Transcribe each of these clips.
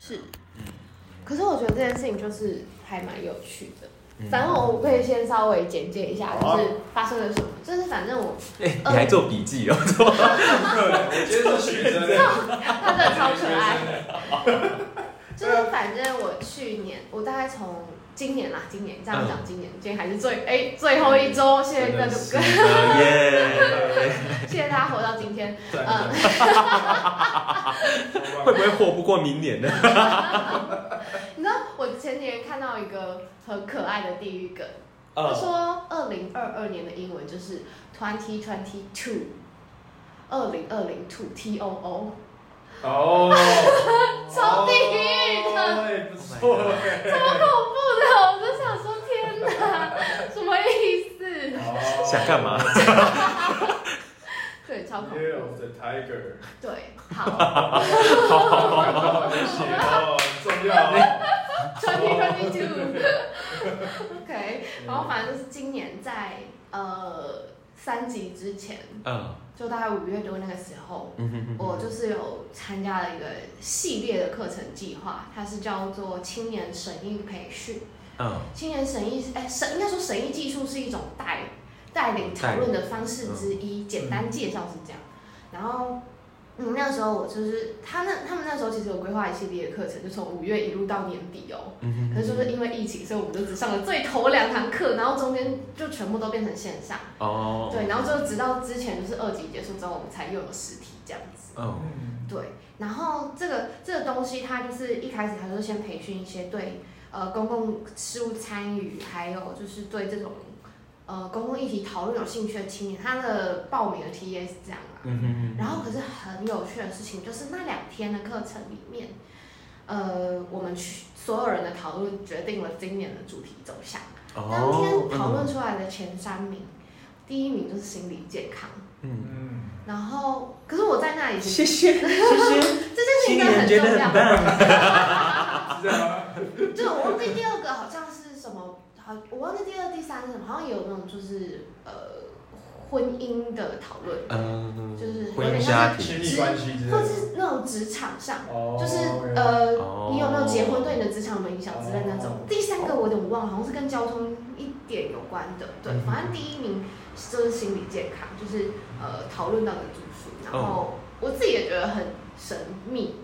是，嗯可是我觉得这件事情就是还蛮有趣的。嗯反正我可以先稍微简介一下，就是发生了什么。就是反正我 哎，你还做笔记哦？对，我今天是学生，他真的超可爱。就是反正我去年，我大概从今年啦，今年这样讲，今年今天还是最哎最后一周，谢谢各位，是的 耶！谢谢大家活到今天。嗯，会不会活不过明年呢？你知道我前几天看到一个很可爱的地狱梗，他呃，说二零二二年的英文就是 twenty twenty two，二零二零 two T O O，哦，超地狱的哦，哎不错哎，超恐怖的，我就想说天哪，什么意思？哦想干嘛？对，超恐 Year 怖。of the Tiger，对，好好，有写哦，重要哦。，twenty twenty two。OK，然后反正就是今年在呃三级之前，嗯就大概五月多那个时候，我就是有参加了一个系列的课程计划，它是叫做青年审议培训。嗯青年审议，哎，审应该说审议技术是一种带带领讨论的方式之一，简单介绍是这样。然后，嗯，那时候我就是他那他们那时候其实有规划一系列的课程，就从五月一路到年底哦。嗯可是就是因为疫情，所以我们就只上了最头两堂课，然后中间就全部都变成线上。哦，对，然后就直到之前就是二级结束之后，我们才又有实体这样子。哦，对，然后这个这个东西，它就是一开始它就先培训一些对呃公共事务参与，还有就是对这种呃公共议题讨论有兴趣的青年，他的报名的 TA 是这样啊。嗯哼哼然后可是很有趣的事情就是那两天的课程里面，呃，我们去所有人的讨论决定了今年的主题走向。当天讨论出来的前三名，第一名就是心理健康。嗯，嗯，然后，可是我在那里谢谢谢谢，这件事情真的很重要。很棒。是这样吗？就我忘记第二个好像是什么，好，我忘记第二、第三是什么，好像也有那种就是呃婚姻的讨论，嗯，就是有婚姻点像家庭亲密关系之类的。或者是那种职场上，哦就是呃哦你有没有结婚对你的职场有没有影响之类那种哦。第三个我有点忘了，好像是跟交通一点有关的，对，嗯反正第一名就是心理健康，就是呃讨论到的住宿，然后我自己也觉得很神秘，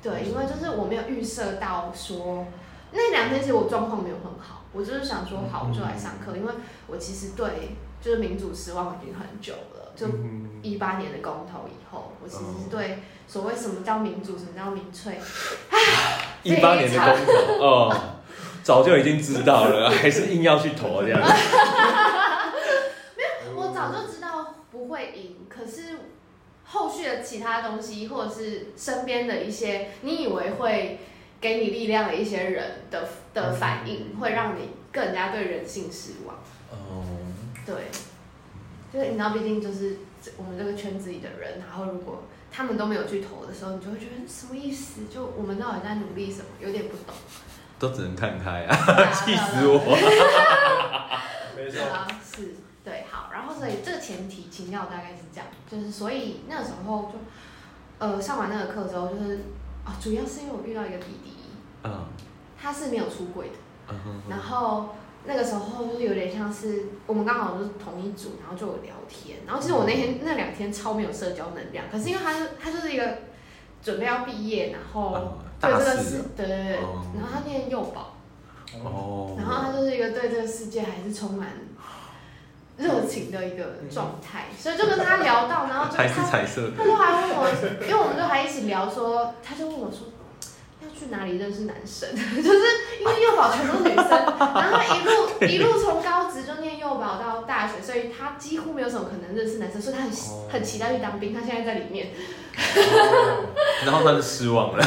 对，因为就是我没有预设到说那两天其实我状况没有很好，我就是想说好我就来上课，因为我其实对就是民主失望已经很久了，就嗯一八年的公投以后，我其实是对所谓什么叫民主，什么叫民粹，一八年的公投哦，早就已经知道了，还是硬要去投这样。我早就知道不会赢，可是后续的其他东西，或者是身边的一些你以为会给你力量的一些人的的反应，会让你更加对人性失望。哦，对，就是你知道，毕竟就是这我们这个圈子里的人，然后如果他们都没有去投的时候，你就会觉得什么意思？就我们到底在努力什么？有点不懂。都只能看开啊气死我！没错。啊，是，对，好，然后所以这个前提情调大概是这样，就是所以那时候就，呃，上完那个课之后，就是啊、主要是因为我遇到一个弟弟，嗯。他是没有出柜的，嗯哼然后那个时候就是有点像是我们刚好就是同一组，然后就有聊天，然后其实我那天那两天超没有社交能量，可是因为他是他就是一个准备要毕业，然后嗯对这个大四世，对对对，哦。然后他念幼保。哦，然后他就是一个对这个世界还是充满热情的一个状态，所以就跟他聊到，然后就还是他彩色的。他就还问我，因为我们就还一起聊说，他就问我说。要去哪里认识男生？就是因为幼保全都是女生，然后一路一路从高职就念幼保到大学，所以他几乎没有什么可能认识男生，所以他很哦很期待去当兵。他现在在里面，然后他就失望了。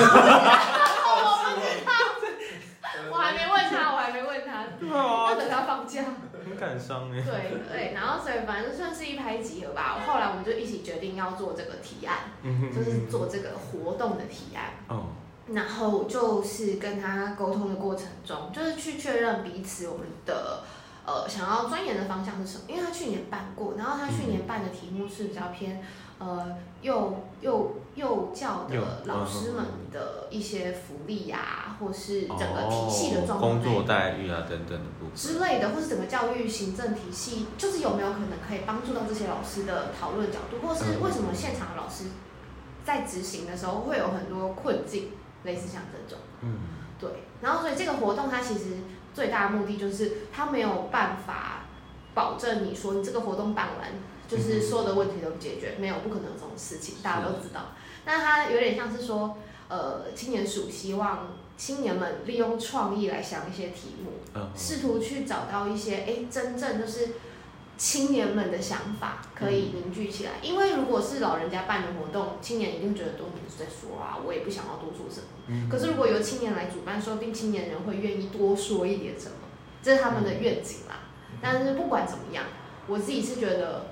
我还没问他，我还没问他，要等他放假。很感伤哎。对对，然后所以反正算是一拍即合吧。后来我们就一起决定要做这个提案，嗯哼就是做这个活动的提案。哦，然后就是跟他沟通的过程中，就是去确认彼此我们的呃想要钻研的方向是什么。因为他去年办过，然后他去年办的题目是比较偏呃幼幼幼教的老师们嗯的一些福利呀、或是整个体系的状况、哦工作待遇啊等等的部分。之类的，或是整个教育行政体系，就是有没有可能可以帮助到这些老师的讨论角度，或是嗯为什么现场的老师在执行的时候会有很多困境，类似像这种。嗯，对，然后所以这个活动它其实最大的目的就是它没有办法保证你说你这个活动办完，就是所有的问题都解决，没有不可能有这种事情，大家都知道。那它有点像是说，呃，青年署希望青年们利用创意来想一些题目，嗯试图去找到一些哎真正就是青年们的想法可以凝聚起来。因为如果是老人家办的活动，青年一定觉得都你是在说啊，我也不想要多说什么。嗯可是如果由青年来主办，说不定青年人会愿意多说一点什么，这是他们的愿景啦。但是不管怎么样，我自己是觉得，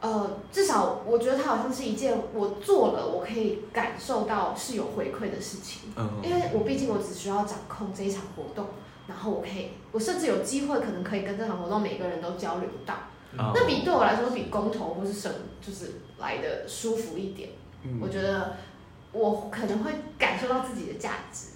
呃，至少我觉得它好像是一件我做了，我可以感受到是有回馈的事情。嗯因为我毕竟我只需要掌控这一场活动，然后我可以，我甚至有机会可能可以跟这场活动每个人都交流到，哦那比对我来说比公投或是省就是来的舒服一点。嗯。我觉得我可能会感受到自己的价值，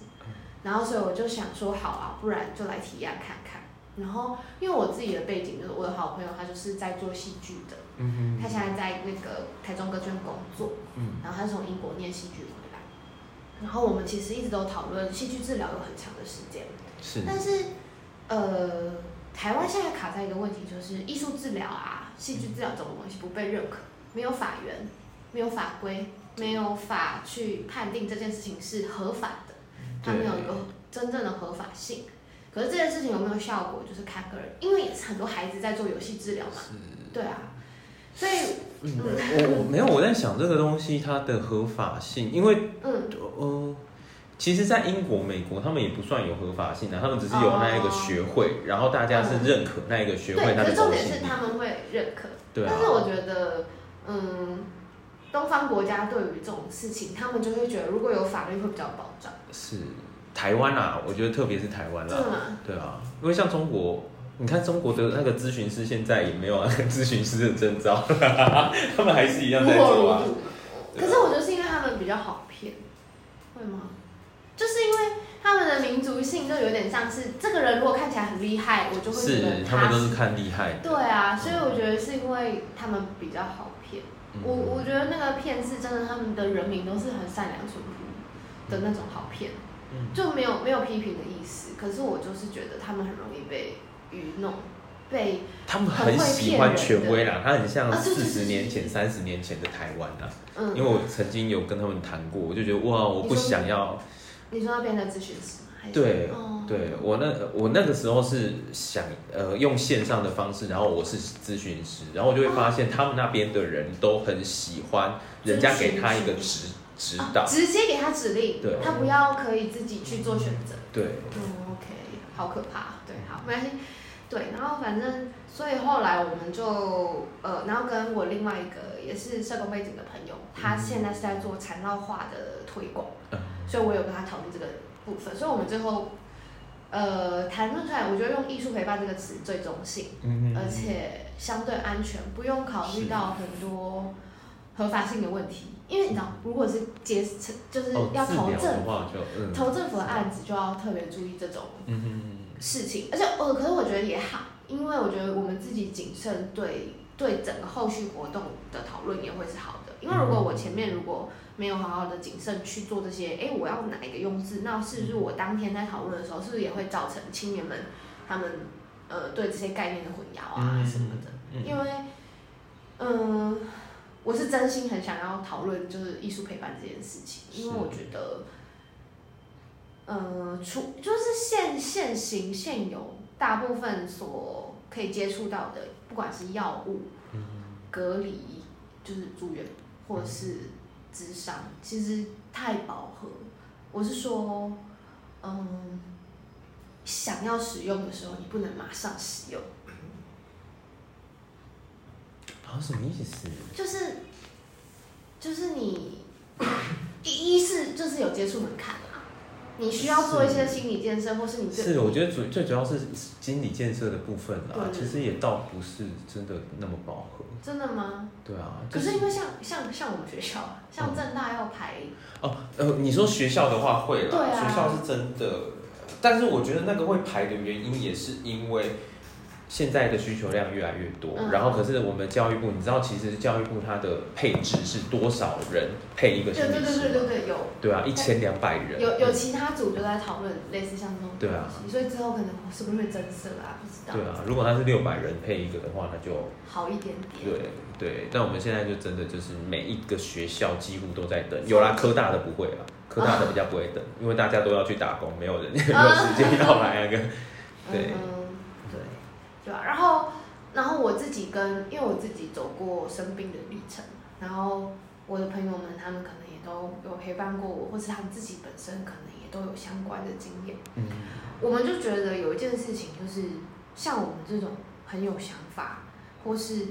然后所以我就想说，好啊，不然就来体验看看。然后因为我自己的背景就是我的好朋友，他就是在做戏剧的，嗯他现在在那个台中歌剧院工作，嗯。然后他是从英国念戏剧回来，然后我们其实一直都讨论戏剧治疗有很长的时间，是。但是呃，台湾现在卡在一个问题，就是艺术治疗啊、戏剧治疗这种东西不被认可，没有法源，没有法规，没有法去判定这件事情是合法的，它没有一个真正的合法性。可是这件事情有没有效果，就是看个人，因为很多孩子在做游戏治疗嘛，对啊，所以嗯，我我没有我在想这个东西它的合法性，因为嗯，呃，其实，在英国、美国，他们也不算有合法性的，他们只是有那一个学会，然后大家是认可那一个学会对，它的可是重点。是他们会认可。对啊但，是我觉得，嗯，东方国家对于这种事情，他们就会觉得如果有法律会比较保障，是台湾啊，我觉得特别是台湾啦，真的吗？对啊，因为像中国。你看中国的那个咨询师现在也没有那个咨询师的证照，他们还是一样在做啊。可是我觉得是因为他们比较好骗，会吗？就是因为他们的民族性就有点像是这个人如果看起来很厉害，我就会觉得是，他们都是是看厉害的。对啊，所以我觉得是因为他们比较好骗。嗯我我觉得那个骗是真的，他们的人民都是很善良淳朴的那种好骗，嗯就没有没有批评的意思。可是我就是觉得他们很容易被愚弄，被他们很喜欢权威啦，他很像四十年前、三十年前的台湾啊。嗯，因为我曾经有跟他们谈过，我就觉得哇，我不想要。你说那边的咨询师吗？还是对哦对我那我那个时候是想呃用线上的方式，然后我是咨询师，然后我就会发现他们那边的人都很喜欢人家给他一个指指导啊，直接给他指令，对他不要可以自己去做选择。对，嗯，OK，好可怕。对，好，没关系。对，然后反正，所以后来我们就呃，然后跟我另外一个也是社工背景的朋友，他现在是在做缠绕化的推广，嗯所以我有跟他讨论这个部分，所以我们最后呃谈论出来，我觉得用艺术陪伴这个词最中性，嗯而且相对安全，不用考虑到很多合法性的问题，因为你知道，如果是接就是哦要投政投政府的案子就要特别注意这种事情，而且呃，可是我觉得也好，因为我觉得我们自己谨慎对对整个后续活动的讨论也会是好的，因为如果我前面如果没有好好的谨慎去做这些，哎，我要哪一个用字，那是不是我当天在讨论的时候，是不是也会造成青年们他们呃对这些概念的混淆啊嗯什么的？嗯因为嗯、我是真心很想要讨论就是艺术陪伴这件事情，因为我觉得。呃，除就是现现行现有大部分所可以接触到的，不管是药物、隔离，就是住院或者是智商，其实太饱和。我是说，嗯，想要使用的时候，你不能马上使用，啊什么意思？就是就是你 一一是就是有接触门槛啦，你需要做一些心理建设，或是你是，我觉得主最主要是心理建设的部分啦，对其实也倒不是真的那么饱和。真的吗？对啊，可就是因为像像像我们学校，像正大要排，哦，呃，你说学校的话会啦，对啊。学校是真的，但是我觉得那个会排的原因也是因为现在的需求量越来越多，嗯。然后可是我们教育部，你知道其实教育部它的配置是多少人配一个心对对对？对对对，有。对啊，一千两百人，有有其他组就在讨论类似像这种对啊。东西，所以之后可能是不是会增设啊？不知道，对啊，如果他是六百人配一个的话，那就好一点点。对。对，那我们现在就真的就是每一个学校几乎都在等，有啦，科大的不会啦，科大的比较不会等，因为大家都要去打工，没有人 没有时间要来那个。对。嗯，对，对啊。然后，然后我自己跟，因为我自己走过生病的历程，然后我的朋友们他们可能也都有陪伴过我，或是他们自己本身可能也都有相关的经验。嗯，我们就觉得有一件事情，就是像我们这种很有想法，或是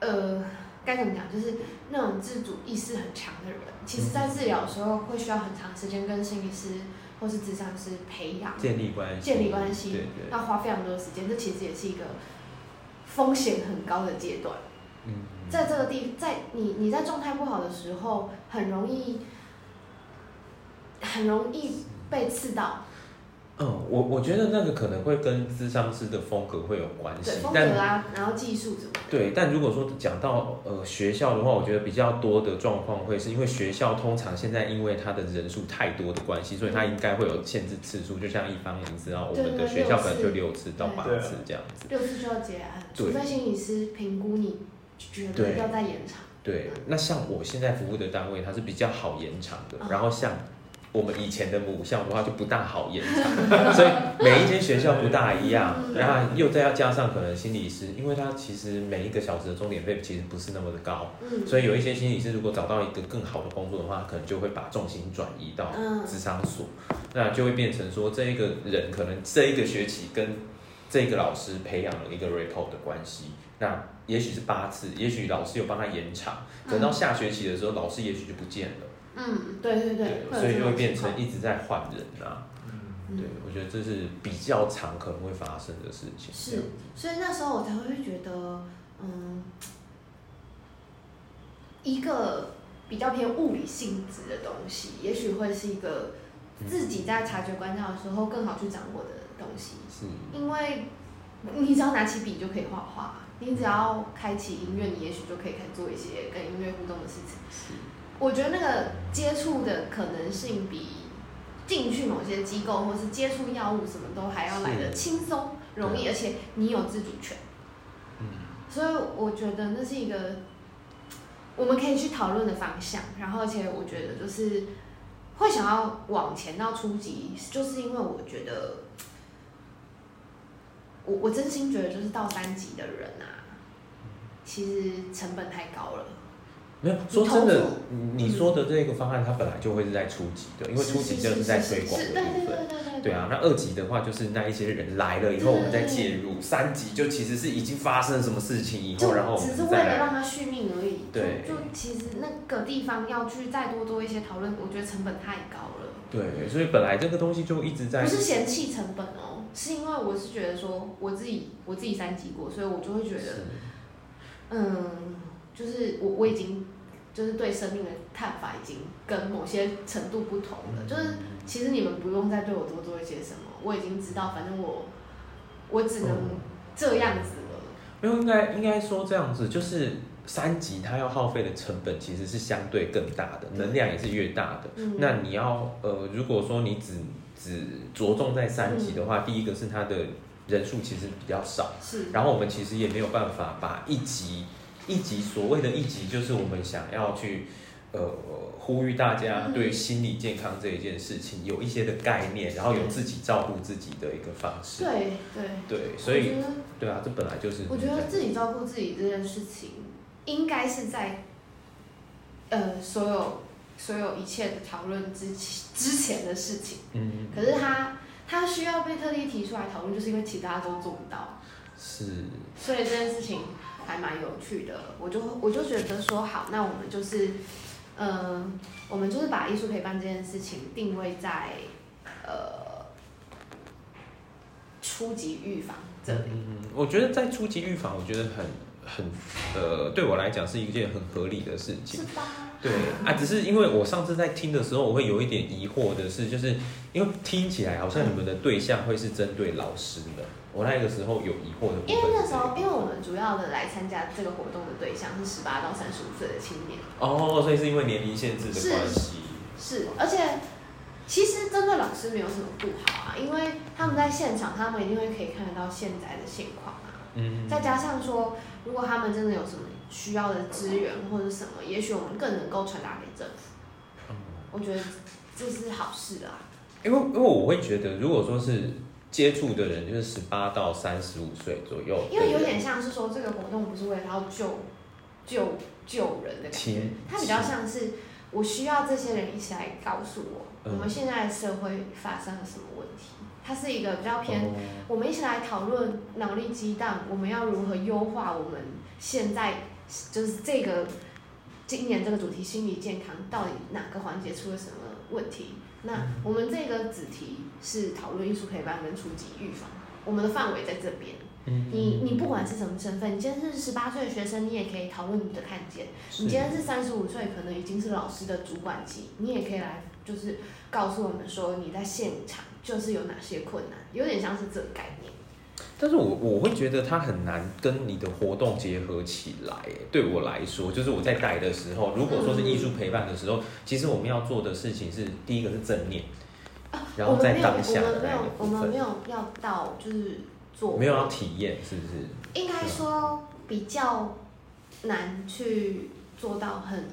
呃该怎么讲，就是那种自主意识很强的人，其实在治疗的时候会需要很长时间跟心理师或是智商师培养建立关系，建立关系要花非常多的时间，这其实也是一个风险很高的阶段。嗯，在这个地，在你你在状态不好的时候，很容易很容易被刺到，嗯，我我觉得那个可能会跟咨商师的风格会有关系对，风格但啊，然后技术什么的。对，但如果说讲到呃学校的话，我觉得比较多的状况会是因为学校通常现在因为它的人数太多的关系，所以它应该会有限制次数。就像一方你知道，我们的学校可能就六六次到八次这样子。六次就要结案，对除非心理师评估你觉得对要再延长。对，那像我现在服务的单位，它是比较好延长的。嗯然后像我们以前的母校的话，就不大好延长，所以每一间学校不大一样。嗯然后又再要加上可能心理师，因为他其实每一个小时的钟点费其实不是那么的高，嗯，所以有一些心理师如果找到一个更好的工作的话，可能就会把重心转移到嗯职场所，那就会变成说这一个人可能这一个学期跟这个老师培养了一个 report 的关系，那也许是八次，也许老师有帮他延长，等到下学期的时候，老师也许就不见了，嗯，对对对，有所以就会变成一直在换人啊。嗯，对，我觉得这是比较常可能会发生的事情。是，所以那时候我才会觉得，嗯，一个比较偏物理性质的东西，也许会是一个自己在察觉观察的时候更好去掌握的东西，是，因为你只要拿起笔就可以画画，你只要开启音乐，你也许就可以开始做一些跟音乐互动的事情。是，我觉得那个接触的可能性比进去某些机构或是接触药物什么都还要来的轻松容易，而且你有自主权，嗯，所以我觉得那是一个我们可以去讨论的方向。然后，而且我觉得就是会想要往前到初级，就是因为我觉得我我真心觉得就是到三级的人啊，其实成本太高了。没有说真的，你说的这个方案，它本来就会是在初级的，因为初级就是在推广对对部分。对对对对啊，那二级的话就是那一些人来了以后，我们再介入。三级就其实是已经发生什么事情以后，然后我只是为。了让他续命而已。对就就其实那个地方要去再多做一些讨论，我觉得成本太高了。对，所以本来这个东西就一直在不是嫌弃成本哦，是因为我是觉得说我自己我自己三级过，所以我就会觉得，嗯，就是我我已经就是对生命的看法已经跟某些程度不同了，就是其实你们不用再对我多做一些什么，我已经知道，反正我我只能嗯这样子了。没有应该应该说这样子，就是三级它要耗费的成本其实是相对更大的，能量也是越大的。嗯，那你要呃，如果说你只只着重在三级的话，第一个是它的人数其实比较少，是，然后我们其实也没有办法把一级一级所谓的一级，就是我们想要去呃呼吁大家对心理健康这一件事情有一些的概念，然后有自己照顾自己的一个方式。对对。对，所以对啊，这本来就是我觉得自己照顾自己这件事情，应该是在呃所有所有一切的讨论之前之前的事情。嗯可是他他需要被特地提出来讨论，就是因为其他都做不到，是所以这件事情还蛮有趣的。我就我就觉得说，好，那我们就是呃，我们就是把艺术陪伴这件事情定位在呃初级预防这里。嗯，我觉得在初级预防，我觉得很很呃，对我来讲是一件很合理的事情。是吧？对啊，只是因为我上次在听的时候，我会有一点疑惑的是，就是因为听起来好像你们的对象会是针对老师们，我那个时候有疑惑的部分因为。那时候，因为我们主要的来参加这个活动的对象是十八到三十五岁的青年。哦，所以是因为年龄限制的是关系。是，而且其实针对老师没有什么不好啊，因为他们在现场，他们一定会可以看得到现在的现况啊。嗯，再加上说，如果他们真的有什么需要的资源或者什么，也许我们更能够传达给政府。嗯我觉得这是好事啊。因为因为我会觉得，如果说是接触的人，就是十八到三十五岁左右，因为有点像是说，这个活动不是为了要救救救人的感觉亲，它比较像是我需要这些人一起来告诉我，嗯我们现在的社会发生了什么问题。它是一个比较偏哦我们一起来讨论脑力激荡，我们要如何优化我们现在就是这个今年这个主题心理健康到底哪个环节出了什么问题？那我们这个子题是讨论艺术陪伴跟初级预防，我们的范围在这边。嗯你你不管是什么身份，你今天是十八岁的学生，你也可以讨论你的看见；你今天是三十五岁，可能已经是老师的主管级，你也可以来就是告诉我们说你在现场就是有哪些困难，有点像是这个概念。但是我我会觉得它很难跟你的活动结合起来。哎对我来说，就是我在带的时候，如果说是艺术陪伴的时候，其实我们要做的事情是第一个是正念，然后在我们没有，当下的我们没有我们没有要到就是做，没有要体验，是不是？应该说比较难去做到很，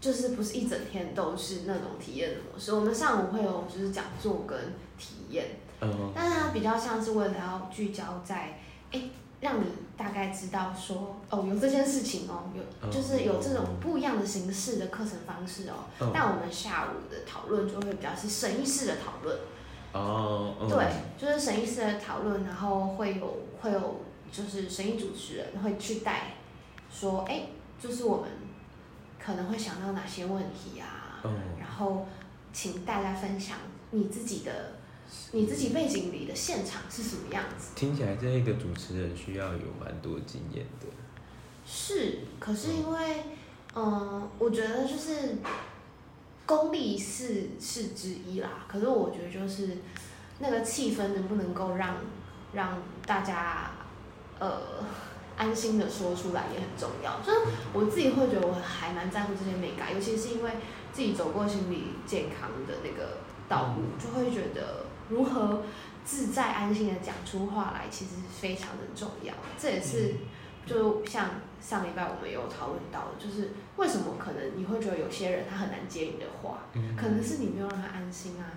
就是不是一整天都是那种体验的模式。我们上午会有就是讲座跟体验，嗯但是它比较像是为了要聚焦在，哎，让你大概知道说，哦，有这件事情哦，有就是有这种不一样的形式的课程方式哦。嗯但我们下午的讨论就会比较是审议式的讨论。哦，嗯对，就是审议式的讨论，然后会有会有就是审议主持人会去带，说，哎，就是我们可能会想到哪些问题啊，嗯然后请大家分享你自己的你自己背景里的现场是什么样子。听起来这一个主持人需要有蛮多经验的。是，可是因为，嗯、我觉得就是功力是是之一啦。可是我觉得就是那个气氛能不能够让让大家呃安心的说出来也很重要。就是我自己会觉得我还蛮在乎这些美感，尤其是因为自己走过心理健康的那个道路，就会觉得如何自在安心的讲出话来，其实非常的重要。这也是。就像上礼拜我们有讨论到的，就是为什么可能你会觉得有些人他很难接你的话，嗯可能是你没有让他安心啊，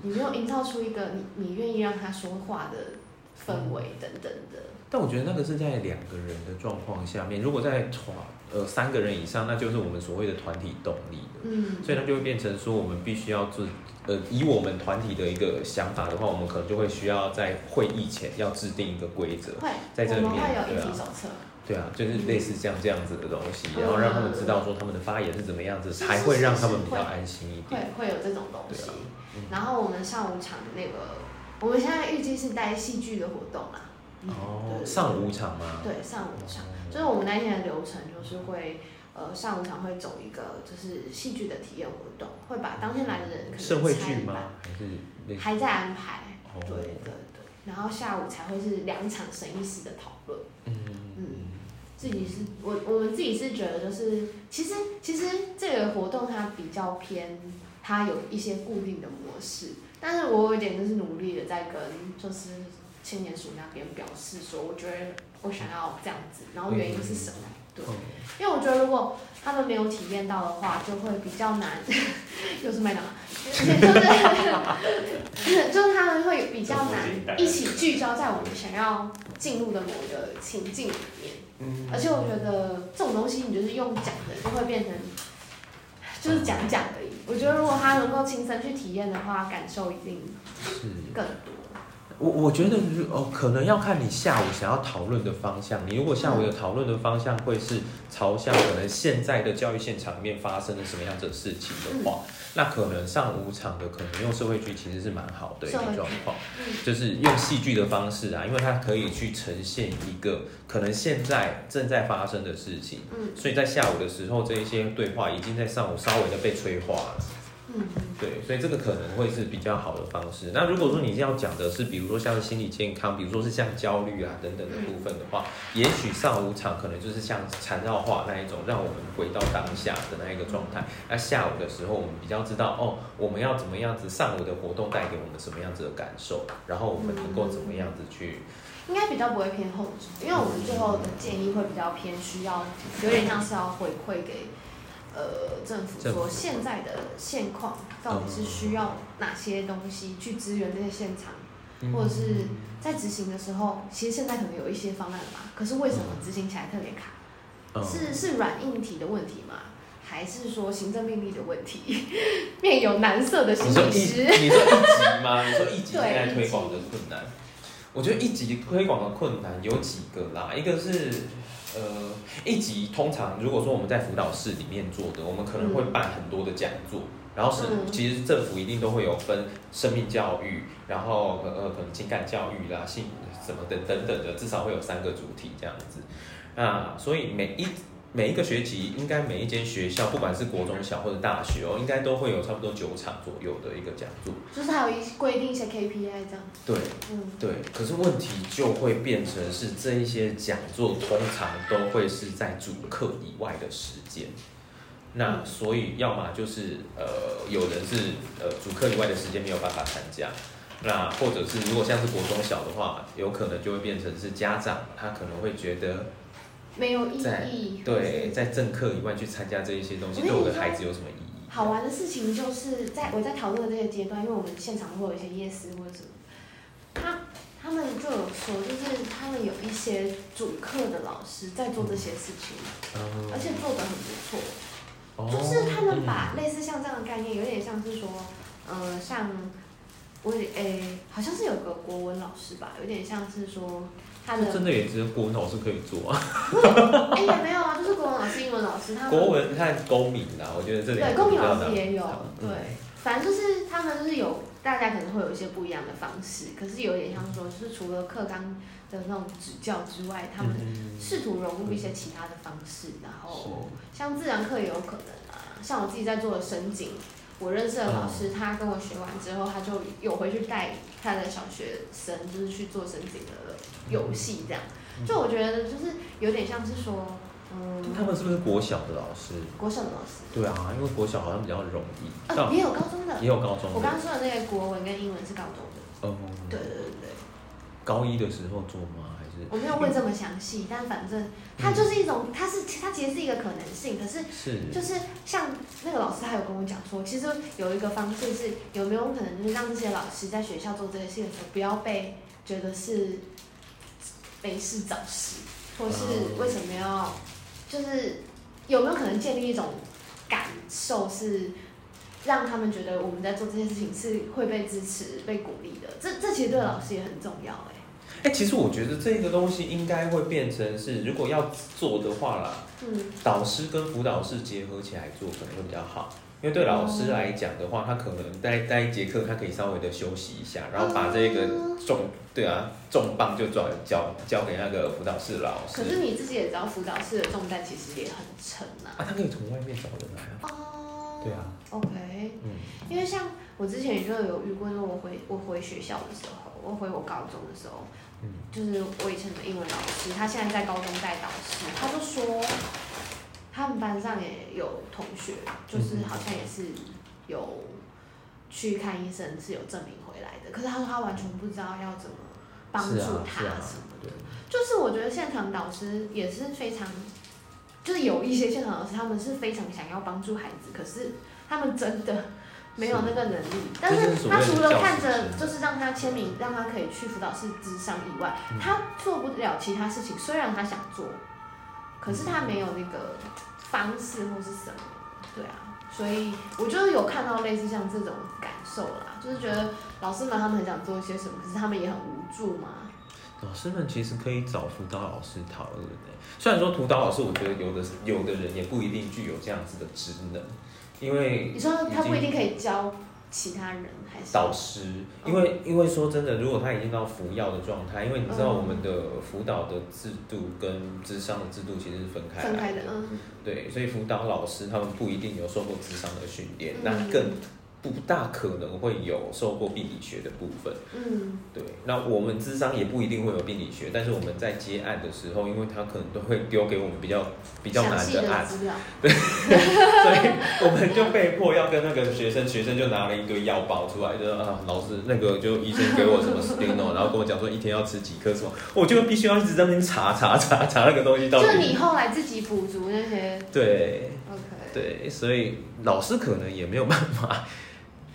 你没有营造出一个你你愿意让他说话的氛围等等的。但我觉得那个是在两个人的状况下面，如果在团呃三个人以上，那就是我们所谓的团体动力了。嗯，所以它就会变成说，我们必须要做，呃，以我们团体的一个想法的话，我们可能就会需要在会议前要制定一个规则，会，在这里面对啊对啊，就是类似像这样子的东西，嗯然后让他们知道说他们的发言是怎么样子，是才会让他们比较安心一会点。会会有这种东西啊。嗯然后我们上午场的那个，我们现在预计是带戏剧的活动啦。嗯哦，上午场吗？对，上午场。哦就是我们那天的流程就是会，呃，上午场会走一个就是戏剧的体验活动，会把当天来的人可能社会剧吗？还是？还在安排，哦对对对，然后下午才会是两场审议式的讨论。嗯嗯自己是我我们自己是觉得就是，其实其实这个活动它比较偏，它有一些固定的模式，但是我有一点就是努力的在跟就是青年署那边表示说，我觉得我想要这样子，然后原因是什么？对，哦因为我觉得如果他们没有体验到的话，就会比较难，又是麦当劳，就是 就是他们会比较难一起聚焦在我们想要进入的某个情境里面。嗯而且我觉得这种东西，你就是用讲的，就会变成就是讲讲而已。我觉得如果他能够亲身去体验的话，感受一定是。更多。我我觉得哦，可能要看你下午想要讨论的方向。你如果下午的讨论的方向会是朝向可能现在的教育现场里面发生了什么样的事情的话，那可能上午场的可能用社会剧其实是蛮好的一个状况，就是用戏剧的方式啊，因为它可以去呈现一个可能现在正在发生的事情。嗯，所以在下午的时候，这一些对话已经在上午稍微的被催化了。嗯，对，所以这个可能会是比较好的方式。那如果说你要讲的是，比如说像是心理健康，比如说是像焦虑啊等等的部分的话，也许上午场可能就是像缠绕化那一种，让我们回到当下的那一个状态。那下午的时候，我们比较知道哦，我们要怎么样子上午的活动带给我们什么样子的感受，然后我们能够怎么样子去，应该比较不会偏后者，因为我们最后的建议会比较偏需要，有点像是要回馈给。呃，政府说现在的现况到底是需要哪些东西去支援这些现场，或者是在执行的时候，其实现在可能有一些方案了嘛，可是为什么执行起来特别卡？是是软硬体的问题吗？还是说行政命令的问题？面有难色的心理师，你说一级吗？你说一级现在推广的困难？我觉得一级推广的困难有几个啦，一个是。呃，一级通常如果说我们在辅导室里面做的，我们可能会办很多的讲座，然后是其实政府一定都会有分生命教育，然后呃可能情感教育啦、性什么等等等的，至少会有三个主题这样子。那所以每一每一个学期，应该每一间学校，不管是国中小或者大学哦，应该都会有差不多九场左右的一个讲座。就是还有一规定一些 KPI 这样。对，嗯，对。可是问题就会变成是这一些讲座通常都会是在主课以外的时间。那所以要么就是呃有人是呃主课以外的时间没有办法参加，那或者是如果像是国中小的话，有可能就会变成是家长他可能会觉得。没有意义。对，在政课以外去参加这一些东西，对我的孩子有什么意义？好玩的事情就是在我在讨论的这些阶段，因为我们现场会有一些夜市或者什么，他他们就有说，就是他们有一些主课的老师在做这些事情，而且做的很不错。就是他们把类似像这样的概念，有点像是说，呃，像我诶，好像是有个国文老师吧，有点像是说。真的也只有国文老师可以做啊？哎，也没有啊，就是国文老师、英文老师，他们国文看公民啦，我觉得这里对公民老师也有，对，反正就是他们就是有大家可能会有一些不一样的方式，可是有点像说，就是除了课纲的那种指教之外，他们试图融入一些其他的方式，然后像自然课也有可能啊，像我自己在做的深景。我认识的老师，他跟我学完之后，他就有回去带他的小学生，就是去做申请的游戏，这样。就我觉得，就是有点像是说，嗯。他们是不是国小的老师？国小的老师。对啊，因为国小好像比较容易。呃，也有高中的。也有高中。我刚刚说的那个国文跟英文是高中的。哦。对对对对。高一的时候做吗？还是我没有问这么详细，但反正它就是一种，它是它其实是一个可能性，可是就是像那个老师他有跟我讲说，其实有一个方式是有没有可能就是让这些老师在学校做这些事的时候，不要被觉得是没事找事，或是为什么要就是有没有可能建立一种感受，是让他们觉得我们在做这件事情是会被支持、被鼓励的。这这其实对老师也很重要哎。哎，其实我觉得这个东西应该会变成是，如果要做的话啦，嗯，导师跟辅导室结合起来做可能会比较好。因为对老师来讲的话，他可能在在一节课，他可以稍微的休息一下，然后把这个重，对啊，重磅就转交交给那个辅导室老师。可是你自己也知道，辅导室的重担其实也很沉呐。啊，他可以从外面找人来啊。哦。对啊。OK。嗯。因为像我之前也就有遇过，说我回我回学校的时候，我回我高中的时候。就是我以前的英文老师，他现在在高中带导师，他就说，他们班上也有同学，就是好像也是有去看医生，是有证明回来的。可是他说他完全不知道要怎么帮助他什么的。就是我觉得现场导师也是非常，就是有一些现场老师，他们是非常想要帮助孩子，可是他们真的。没有那个能力，但是他除了看着就是让他签名，让他可以去辅导室智商以外，他做不了其他事情。虽然他想做，可是他没有那个方式或是什么，对啊。所以我就是有看到类似像这种感受啦，就是觉得老师们他们很想做一些什么，可是他们也很无助嘛。老师们其实可以找辅导老师讨论的。虽然说辅导老师，我觉得有的有的人也不一定具有这样子的职能，因为你说他不一定可以教其他人，还是？导师，因为因为说真的，如果他已经到服药的状态，因为你知道我们的辅导的制度跟智商的制度其实是分开来分开的，嗯，对，所以辅导老师他们不一定有受过智商的训练，嗯。那更不大可能会有受过病理学的部分。嗯，对，那我们智商也不一定会有病理学，但是我们在接案的时候，因为他可能都会丢给我们比较比较难的案，资料，所以我们就被迫要跟那个学生，学生就拿了一堆药包出来，就说啊，老师那个就医生给我什么 Steno，然后跟我讲说一天要吃几颗什么，我就必须要一直在那边查查查查那个东西到底就。你后来自己补足那些。对，OK，对，所以老师可能也没有办法，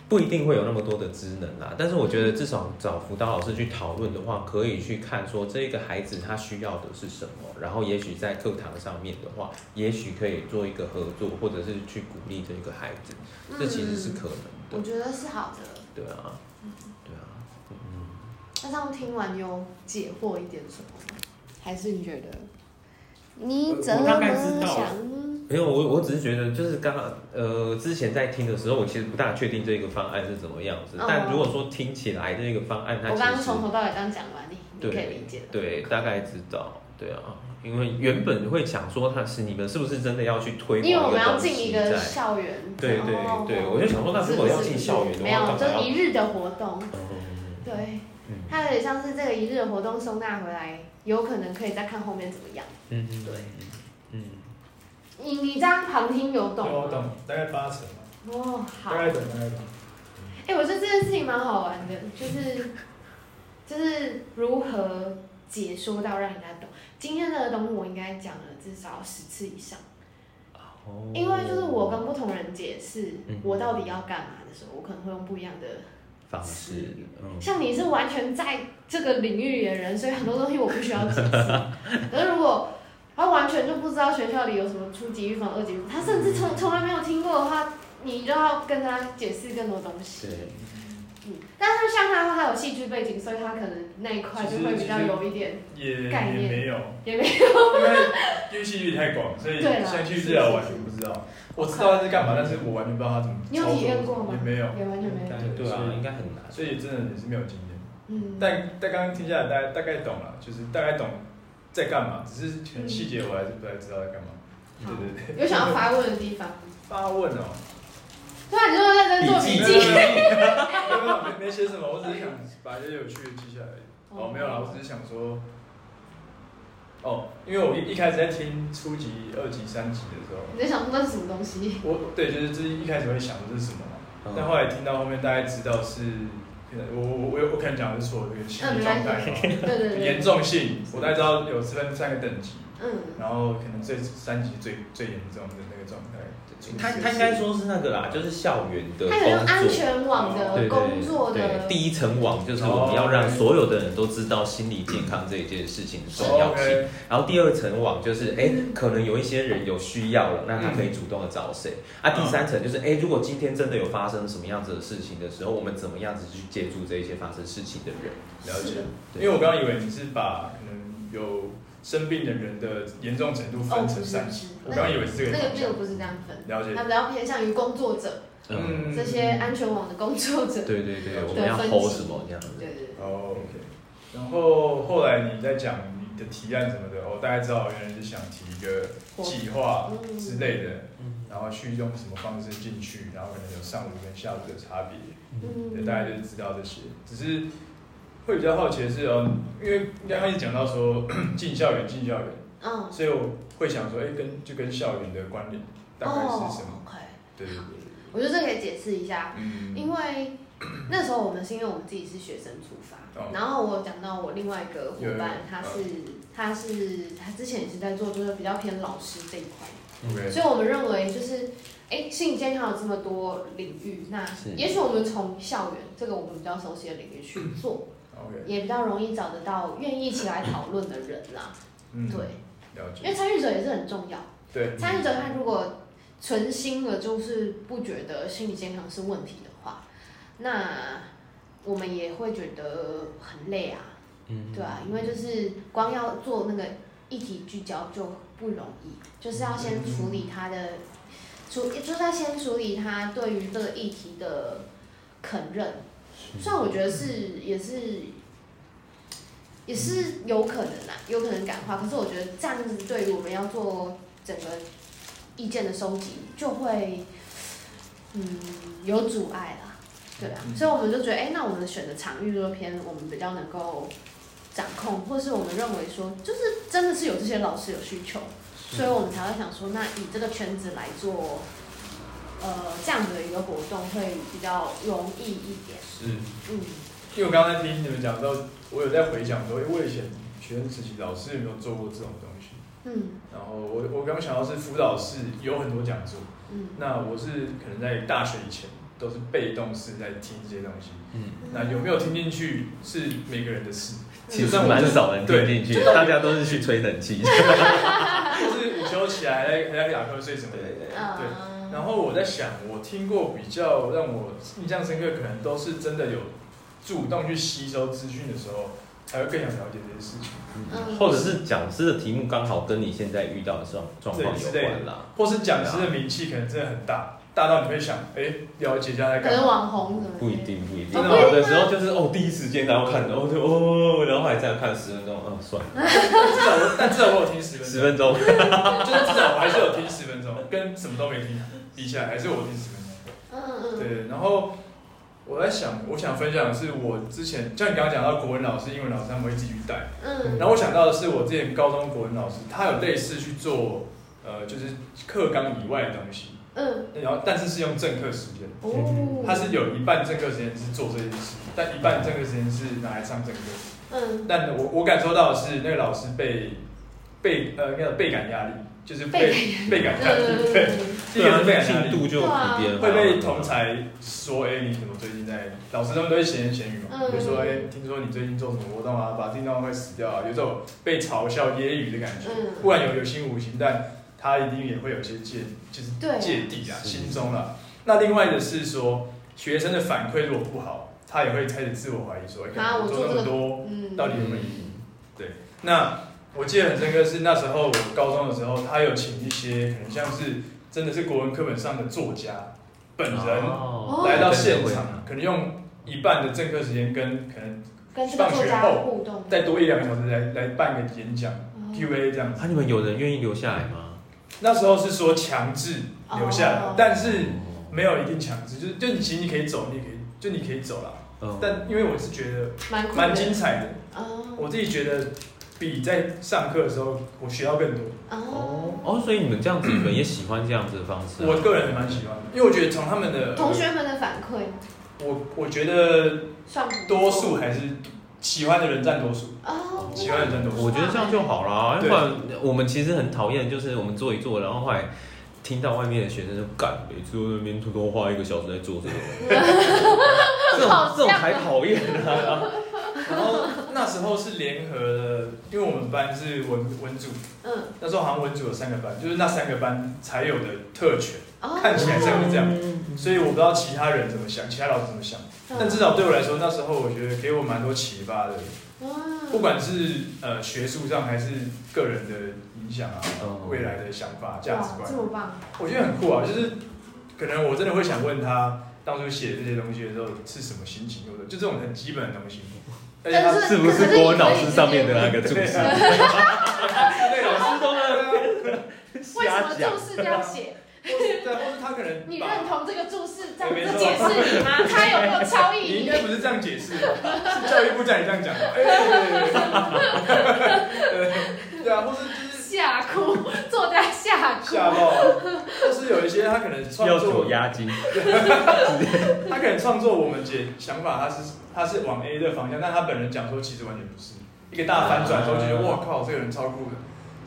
不一定会有那么多的职能啦。但是我觉得至少找辅导老师去讨论的话，可以去看说这个孩子他需要的是什么，然后也许在课堂上面的话，也许可以做一个合作，或者是去鼓励这个孩子，这其实是可能的。我觉得是好的。对啊，对啊，嗯，那这样听完有解惑一点什么吗？还是你觉得你怎么想？没有，我我只是觉得就是刚刚呃之前在听的时候，我其实不大确定这个方案是怎么样子，哦但如果说听起来这个方案它我刚刚从头到尾这样讲完，你你可以理解的。对，大概知道，对啊，因为原本会想说他是你们是不是真的要去推广因为我们要进一个，校园，对对哦对，我就想说那如果要进校园的话，没有，就一日的活动，嗯对，嗯它有点像是这个一日的活动收纳回来，有可能可以再看后面怎么样。嗯嗯，对嗯，你你这样旁听有懂吗？对我懂，大概八成吧，哦，好。大概懂，大概懂。哎、我觉得这件事情蛮好玩的，就是就是如何解说到让人家懂。今天这个东西我应该讲了至少十次以上，哦因为就是我跟不同人解释嗯我到底要干嘛的时候，我可能会用不一样的。方式，嗯，像你是完全在这个领域里的人，所以很多东西我不需要解释。可是如果他完全就不知道学校里有什么初级预防、二级预防，他甚至从从来没有听过的话，你就要跟他解释更多东西。对，嗯，但是像他，他有戏剧背景，所以他可能那一块就会比较有一点，也概念也没有，也没有。因为因为戏剧太广，所以对啦现在去治疗完全不知道。我知道他是干嘛，但是我完全不知道他怎么。你有体验过吗也没有，也完全没有。对对啊，应该很难，所以真的也是没有经验。嗯，但但刚刚听下来，大概大概懂了，就是大概懂在干嘛，只是可能细节我还是不太知道在干嘛。对好对对。有想要发问的地方。发问哦，对啊，你说认真做笔记。没有没有没有 没没写什么，我只是想把一些有趣的记下来。哦，没有啦，我只是想说，哦，因为我一一开始在听初级、二级、三级的时候，你在想说那是什么东西？我对就是这一开始会想的是什么嘛，嗯但后来听到后面大概知道是，我我我我可能讲的是错的，这个心嗯，理状态对对对。严重性，我大概知道有分三个等级，嗯，然后可能最三级最最严重的那个状态。他他应该说是那个啦，就是校园的它有像安。全网的工作对，的，第一层网就是我们要让所有的人都知道心理健康这一件事情的重要性。然后第二层网就是，哎、嗯可能有一些人有需要了，那他可以主动的找谁？啊，第三层就是，哎、如果今天真的有发生什么样子的事情的时候，我们怎么样子去借助这一些发生事情的人？了解。因为我刚刚以为你是把可能有生病的人的严重程度哦，分成三级，我刚刚以为是这个那个那个。不是这样分，了解它。比较偏向于工作者，嗯，这些安全网的工作者。对对对，我们要分 hold 什么这样子？对对对。哦，OK。然后后来你在讲你的提案什么的，我大概知道原来是想提一个计划嗯之类的，嗯然后去用什么方式进去，然后可能有上午跟下午的差别，对，嗯，大概就是知道这些。只是会比较好奇的是，哦，因为刚刚一直讲到说进校园，进校园，嗯，所以我会想说，哎，跟就跟校园的关联大概是什么？哦？OK，对对对，我觉得这可以解释一下，嗯，因为那时候我们是因为我们自己是学生出发，哦然后我有讲到我另外一个伙伴，他是他是他之前也是在做就是比较偏老师这一块，OK，所以我们认为就是，哎，心理健康有这么多领域，那是也许我们从校园这个我们比较熟悉的领域去做也比较容易找得到愿意一起来讨论的人啦。嗯，对，了解，因为参与者也是很重要。对，参与者他如果存心的，就是不觉得心理健康是问题的话，那我们也会觉得很累啊，嗯，对啊，因为就是光要做那个议题聚焦就不容易，就是要先处理他的，处就是要先处理他对于这个议题的肯认。虽然我觉得是也是也是有可能啦，有可能感化，可是我觉得这样子对于我们要做整个意见的收集就会嗯有阻碍啦，对啊，嗯所以我们就觉得，哎、那我们选的场域就偏我们比较能够掌控，或是我们认为说，就是真的是有这些老师有需求，所以我们才会想说，那以这个圈子来做。呃，这样子的一个活动会比较容易一点，是，嗯，因为我刚才听你们讲到，我有在回想说，哎，我以前学生时期老师有没有做过这种东西？嗯。然后我我刚想到是辅导室有很多讲座，嗯。那我是可能在大学以前都是被动式在听这些东西，嗯，那有没有听进去是每个人的事，其实蛮少人听进去，大家都是去吹冷气。就是午休起来还在还在打瞌睡什么的。嗯然后我在想，我听过比较让我印象深刻，可能都是真的有主动去吸收资讯的时候，才会更想了解这些事情，嗯或者是讲师的题目刚好跟你现在遇到的状状况有关啦。或是讲师的名气可能真的很大，大到你会想，哎，了解一下在可能。网红什么不一定，不一定。真的吗有的时候就是哦，第一时间然后看，然后就哦，然后还这样看十分钟，嗯，算了，至少我，但至少我有听十分钟，十分钟。就是至少我还是有听十分钟，跟什么都没听比起来，还是我听十分钟。嗯嗯对，然后我在想，我想分享的是我之前，像你刚刚讲到国文老师、英文老师，他们会自己去带。嗯，然后我想到的是，我之前高中国文老师，他有类似去做，呃，就是课纲以外的东西，嗯。然后但是是用正课时间，哦，他是有一半正课时间是做这件事，但一半正课时间是拿来上正课。嗯。但我我感受到的是，那个老师被被呃那个倍感压力，就是被倍感压力，对，第一个是倍感压力。进度就比别人会被同才说，哎、你怎么最近在？老师他们都会闲言闲语嘛，如说，哎、听说你最近做什么活动啊，把听众会死掉啊，有这种被嘲笑、揶揄的感觉。嗯不管有有心无心，但他一定也会有一些芥，就是芥蒂啊，心中了。那另外的是说，学生的反馈如果不好，他也会开始自我怀疑，说，哎、啊我做那么多，嗯，到底有没有意义？对那我记得很深刻是那时候我高中的时候，他有请一些可能像是真的是国文课本上的作家本人哦来到现场，可能用一半的正课时间跟可能跟这个作家互动，再多一两个小时来来办个演讲哦 Q&A 这样子。啊，你们有人愿意留下来吗？那时候是说强制留下来，哦但是没有一定强制，就是就你其实你可以走，你可以就你可以走了。嗯，但因为我是觉得蛮蛮精彩的，哦我自己觉得比在上课的时候我学到更多。哦，哦，所以你们这样子，你们也喜欢这样子的方式啊？我个人蛮喜欢的，因为我觉得从他们的同，学们的反馈我我觉得算多数还是喜欢的人占多数，哦，喜欢的人多数。我觉得这样就好啦，对要不然我们其实很讨厌，就是我们做一做，然后后来听到外面的学生就干，每次都在那边偷偷花一个小时在做这个，这种这种才讨厌啊！然后那时候是联合的，因为我们班是文文组，嗯，那时候好像文组有三个班，就是那三个班才有的特权，哦。看起来像是这样。所以我不知道其他人怎么想，其他老师怎么想，但至少对我来说，那时候我觉得给我蛮多启发的，嗯不管是呃学术上还是个人的影响啊，嗯未来的想法、价值观。这，么棒，我觉得很酷啊。就是可能我真的会想问他，当初写这些东西的时候是什么心情，或者就这种很基本的东西。但是不是国文老师上面的那个注释？对老师都在那边为什么注。释这样写？对，或是他可能你认同这个注释这解释你吗？他有没有超意你应？该不是这样解释的，是教育部叫你这样讲的。哎、对对啊，或是就是吓哭，作家吓哭。吓到，就是有一些他可能创要作求，押金，他可能创作我们姐想法，他是他是往 A 的方向，但他本人讲说其实完全不是，一个大反转之后觉得哇靠，这个人超酷的，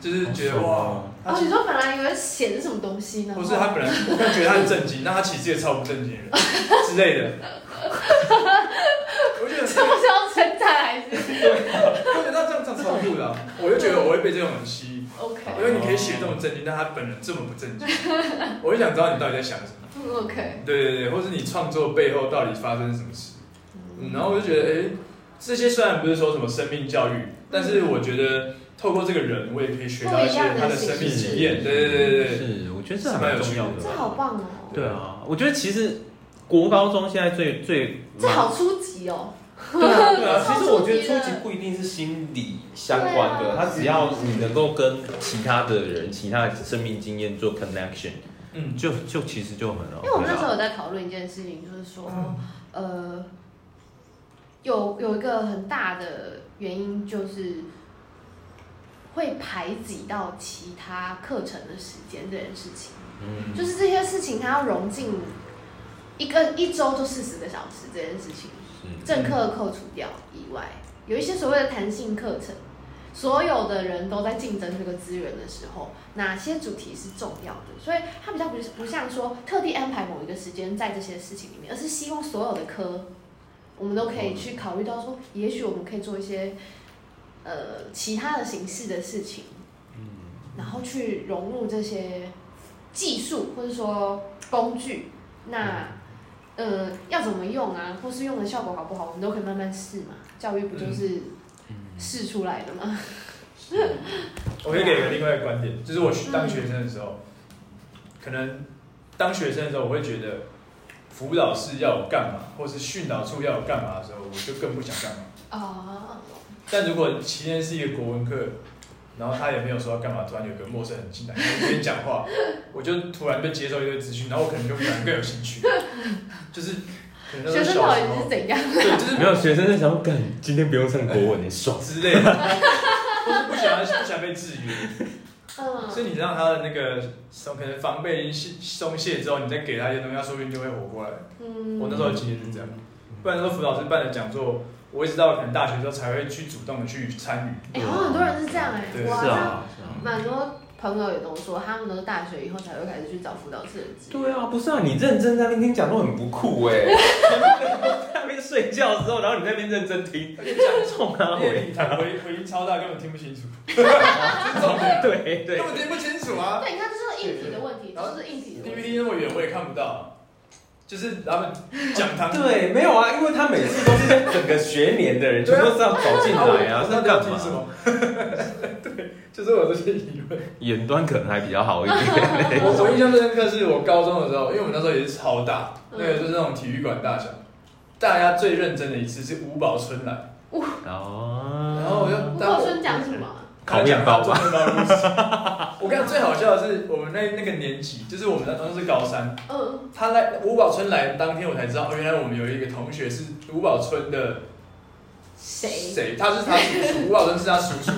就是觉得哇，他哦，你说本来以为写的什么东西呢？不是他本来我可能觉得他很正经，但他其实也超不正经的人之类的。我觉得这么是要称赞还是？我觉得他这样这样超酷的啊、我就觉得我会被这种人吸引。OK？因为你可以写这么正经，但他本人这么不正经，我就想知道你到底在想什么。嗯 OK，对对对，或是你创作背后到底发生什么事？嗯，然后我就觉得，哎，这些虽然不是说什么生命教育，但是我觉得透过这个人，我也可以学到一些他的生命经验。对对对对对，是，我觉得这还蛮重要的。这好棒哦。对啊，我觉得其实国高中现在最最这好初级哦。对啊对啊，其实我觉得初级不一定是心理相关的，他只要你能够跟其他的人、其他的生命经验做 connection，嗯，就就其实就很好。因为我们那时候有在讨论一件事情，就是说，呃，有有一个很大的原因就是会排挤到其他课程的时间这件事情，嗯，就是这些事情它要融进一个一周就四十个小时这件事情。政课扣除掉以外，有一些所谓的弹性课程，所有的人都在竞争这个资源的时候，哪些主题是重要的？所以它比较不是不像说特地安排某一个时间在这些事情里面，而是希望所有的科，我们都可以去考虑到说，也许我们可以做一些呃其他的形式的事情，嗯，然后去融入这些技术或者说工具，那。呃，要怎么用啊，或是用的效果好不好，我们都可以慢慢试嘛。教育不就是试出来的吗？我可以给个另外一个观点，就是我当学生的时候，可能当学生的时候，我会觉得辅导室要我干嘛，或是训导处要我干嘛的时候，我就更不想干嘛。哦。但如果今天是一个国文课。然后他也没有说要干嘛，突然有个陌生人进来跟你讲话，我就突然被接受一堆资讯，然后我可能就反而更有兴趣，就是学生到底是怎样？对，就是没有学生在想，干今天不用上国文，你爽之类的，或是不想不想被制约，嗯，所以你让他的那个松可能防备心松懈之后，你再给他一些东西，他说不定就会活过来。嗯，我那时候经验是这样，不然说辅导师办的讲座。我一直到可能大学之后才会去主动的去参与。哎，好像很多人是这样哎，我好像蛮多朋友也都说，他们都是大学以后才会开始去找辅导师。对啊，不是啊，你认真在那边听讲都很不酷哎。在那边睡觉的时候，然后你在那边认真听，讲 重啊，回回回音超大，根本听不清楚。对对，根本听不清楚啊。对，你看这是硬体的问题，都是硬体的。PPT 那么远，我也看不到。就是他们讲堂对，没有啊，因为他每次都是整个学年的人全都是要走进来啊，是干嘛？对，就是我这些疑问。远端可能还比较好一点。我我印象最深刻是我高中的时候，因为我们那时候也是超大，那个就是那种体育馆大小，大家最认真的一次是吴宝春来。哦。然后我就吴宝春讲什么？烤面包吧。我跟你最好笑的是，我们那那个年级，就是我们那时候是高三。嗯。他来吴宝春来当天，我才知道，原来我们有一个同学是吴宝春的。谁？谁？他是他叔叔，吴宝春是他叔叔。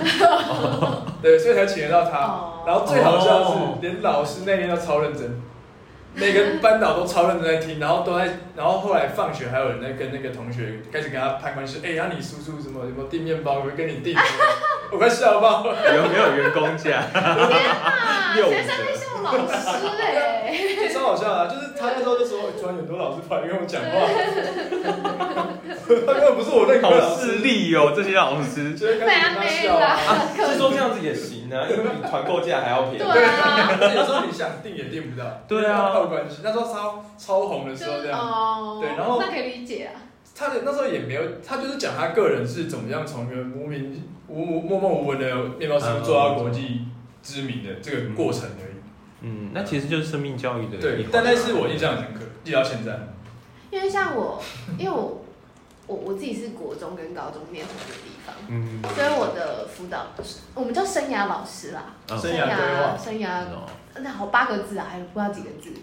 对，所以才请得到他。然后最好笑的是，连老师那天都超认真。每个班导都超认真在听，然后都在，然后后来放学还有人在跟那个同学开始跟他攀关系，哎，让你叔叔什么什么订面包，会跟你订，我快笑爆了。有没有员工价？天哪，学生在笑老师哎，超好笑啊！就是他那时候就说，突然很多老师跑来跟我讲话，他根本不是我认可好势利哦，这些老师。被安没了，是说这样子也行啊，因为比团购价还要便宜。对啊，有时候你想订也订不到。对啊。关系，那时候超超红的时候这样，对，然后那可以理解啊。他的那时候也没有，他就是讲他个人是怎么样从一个无名无无默默无闻的面包师傅做到国际知名的这个过程而已。嗯，那其实就是生命教育的。对，但那是我印象很深刻，记到现在。因为像我，因为我我我自己是国中跟高中念同一个地方，嗯，所以我的辅导我们叫生涯老师啦，生涯，生涯。那好八个字啊，还不知道几个字。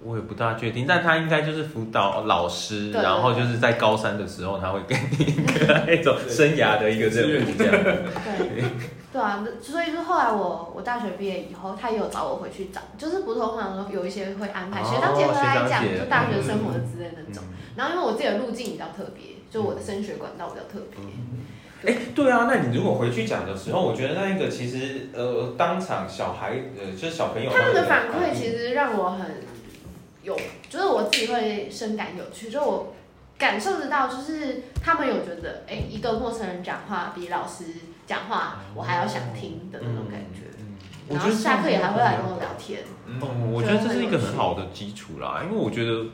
我也不大确定，但他应该就是辅导老师，然后就是在高三的时候，他会给你一个那 种生涯的一个任务这样。对，对啊，所以说后来我我大学毕业以后，他也有找我回去找，就是不通常说有一些会安排学长姐来讲，就大学生活的之类那种。然后因为我自己的路径比较特别，就我的升学管道比较特别。哎，对啊，那你如果回去讲的时候，我觉得那一个其实呃，当场小孩呃，就是小朋友他们的反馈，其实让我很有，就是我自己会深感有趣，就我感受得到，就是他们有觉得，哎，一个陌生人讲话比老师讲话我还要想听的那种感觉。然后下课也还会来跟我聊天。嗯哦，我觉得这是一个很好的基础啦，因为我觉得，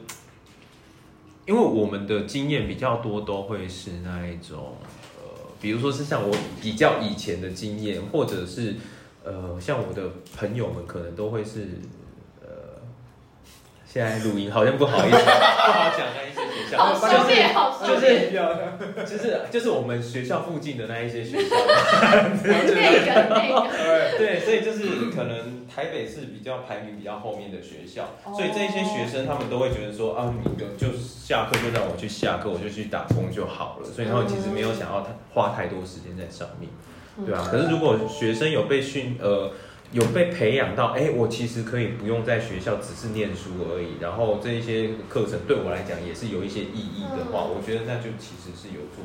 因为我们的经验比较多，都会是那一种，呃，比如说是像我比较以前的经验，或者是呃，像我的朋友们可能都会是，呃，现在录音好像不好意思，不好讲那一些学校，好收敛，好收就是敛。就是就是我们学校附近的那一些学校。那个那个，对，所以就是可能台北是比较排名比较后面的学校，哦所以这一些学生他们都会觉得说啊，你就就下课就让我去下课，我就去打工就好了，所以他们其实没有想要太花太多时间在上面，对啊。可是如果学生有被训呃有被培养到，哎，我其实可以不用在学校只是念书而已，然后这一些课程对我来讲也是有一些意义的话，嗯我觉得那就其实是有做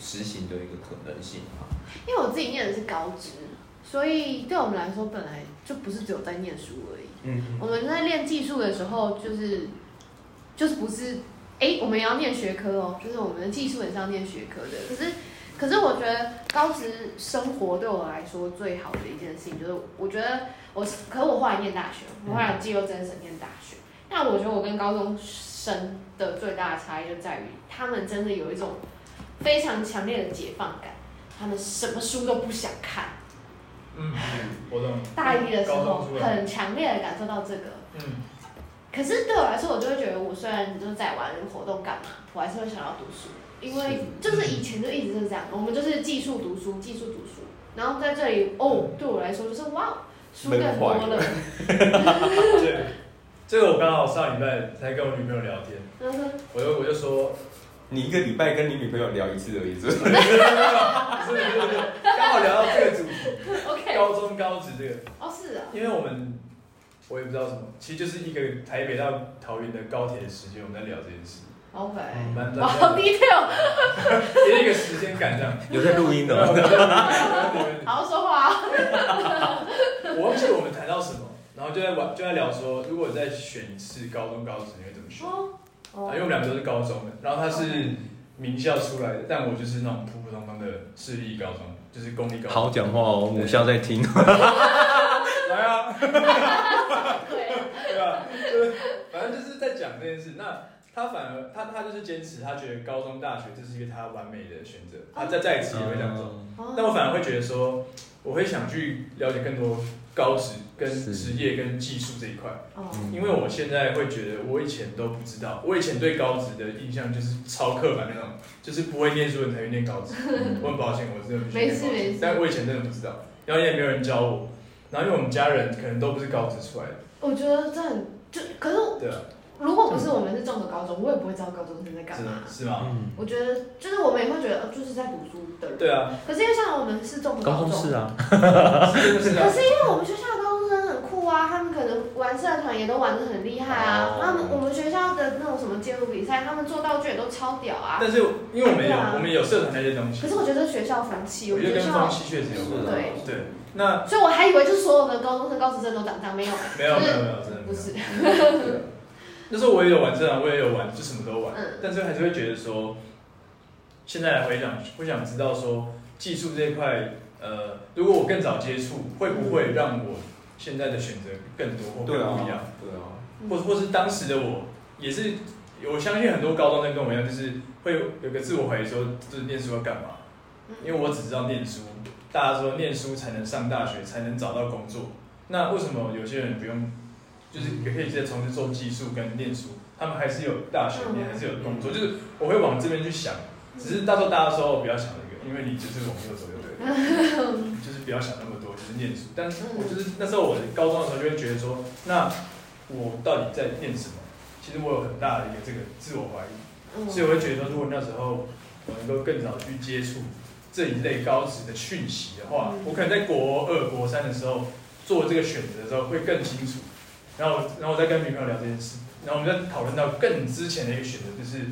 实行的一个可能性啊。因为我自己念的是高职，所以对我们来说本来就不是只有在念书而已。嗯，我们在练技术的时候，就是就是不是，哎，我们也要念学科哦，就是我们的技术也是要念学科的。可是，可是我觉得高职生活对我来说最好的一件事情，就是我觉得我，可是我后来念大学，我后来进入真神念大学。那我觉得我跟高中生的最大的差异就在于，他们真的有一种非常强烈的解放感，他们什么书都不想看。嗯，我懂。大一的时候很强烈的感受到这个。嗯，可是对我来说，我就会觉得，我虽然就是在玩活动干嘛，我还是会想要读书，因为就是以前就一直是这样，我们就是技术读书，技术读书，然后在这里哦，对我来说就是哇，书更多了，对，这个我刚好上礼拜才跟我女朋友聊天，嗯，我就我就说，你一个礼拜跟你女朋友聊一次而已，是不是？不是不是不是，刚好聊到这个主题，，OK，高中高职这个，哦是啊，因为我们我也不知道什么，其实就是一个台北到桃园的高铁的时间，我们在聊这件事，，OK，蛮哇，好 detail，给一个时间感这样。有在录音的吗？好好说话啊，我忘记我们谈到什么，然后就在玩，就在聊说，如果再选一次高中高职，你会怎么选？因为我们两个都是高中的，然后他是名校出来的，但我就是那种普普通通的私立高中，就是公立高中。好讲话哦，母校在听。来啊，对，对吧？就是反正就是在讲这件事。那他反而他他就是坚持，他觉得高中大学这是一个他完美的选择，他在在此也会这样做。哦。但我反而会觉得说，我会想去了解更多高职跟是职业跟技术这一块。哦，因为我现在会觉得，我以前都不知道，我以前对高职的印象就是超刻板那种，就是不会念书的人才去念高职。我很抱歉，我真的不去念高职。没事没事，但我以前真的不知道，然后也没有人教我，然后因为我们家人可能都不是高职出来的，我觉得这很就，可是对啊，如果不是我们是综合高中，我也不会知道高中生在干嘛。是是吗？嗯，我觉得就是我们也会觉得，呃就是在读书的人。对啊，可是因为像我们是综合高中，中是啊，是是啊，可是因为我们学校的高中生很酷啊，他们可能玩社团也都玩的很厉害啊。哦他们我们学校的那种什么街舞比赛，他们做道具也都超屌啊。但是因为我们有我们有社团那些东西可，是我觉得学校风气，我我们学校觉得跟风，气确实有关。对对，那所以我还以为就是所有的高中生、高职生都长这样，没有，没有没就是有没有，真的没有不是。对那时候我也有玩社团，我也有玩，就什么都玩。嗯但是还是会觉得说，现在来回想，会想知道说，技术这一块，呃，如果我更早接触，会不会让我现在的选择更多或更不一样？对啊，或或是当时的我，也是，我相信很多高中生跟我一样，就是会有有个自我怀疑说，就是念书要干嘛？因为我只知道念书，大家说念书才能上大学，才能找到工作。那为什么有些人不用，就是也可以直接从事做技术跟念书，他们还是有大学念，还是有工作？就是我会往这边去想，只是到时候大家说不要想那个，因为你就是往右走就对了，就是不要想那么多，就是念书。但是我就是那时候我高中的时候就会觉得说，那我到底在念什么？其实我有很大的一个这个自我怀疑。嗯所以我会觉得说，如果那时候我能够更早去接触这一类高职的讯息的话，嗯我可能在国二、国三的时候做这个选择的时候会更清楚。然后，然后我在跟女朋友聊这件事，然后我们在讨论到更之前的一个选择，就是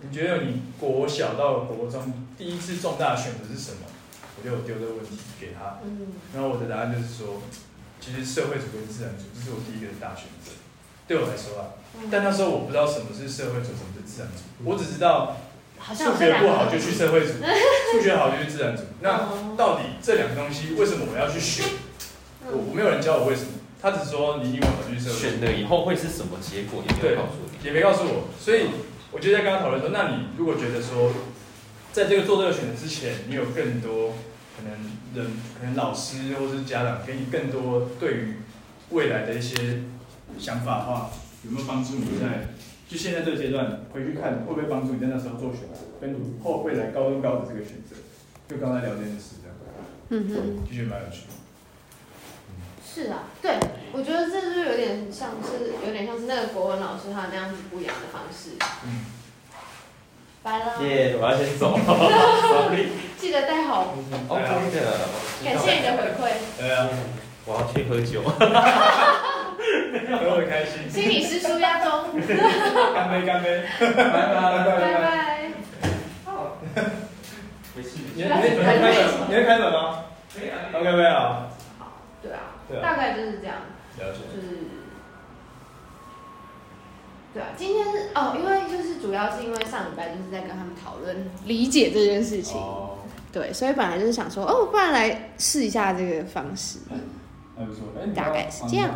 你觉得你国小到国中第一次重大的选择是什么？我就有丢这个问题给他，嗯然后我的答案就是说，其实社会组跟自然组，这是我第一个大选择。对我来说啊，嗯但那时候我不知道什么是社会主义，什么是自然主义，我只知道好像数学不好就去社会组，数学好就去自然组。那哦到底这两个东西为什么我要去选？我我没有人教我为什么，他只说你英文考去社会选了以后会是什么结果，也没有告诉你。也没告诉我，所以我就在跟他讨论说，那你如果觉得说，在这个做这个选择之前，你有更多可能人，可能老师或是家长给你更多对于未来的一些想法的话，有没有帮助你在就现在这个阶段回去看，会不会帮助你在那时候做选择，跟你后未来高中高的这个选择？就刚才聊这件事这样，嗯哼，就觉得蛮有趣的。是啊，对，我觉得这就有点像是有点像是那个国文老师他那样子不一样的方式。嗯，拜了，耶，我要先走，sorry。记得带好，OK 的，感谢你的回馈，对啊，我要去喝酒。都很开心。心理师舒压中，干杯，干杯！拜拜拜拜。没事。你你你会开门？你会开门吗？OK，没有。大概就是这样，了解。就是。对啊，今天是哦，因为就是主要是因为上礼拜就是在跟他们讨论理解这件事情，哦，对，所以本来就是想说，哦，不然来试一下这个方式。还不错。哎，大概是这样。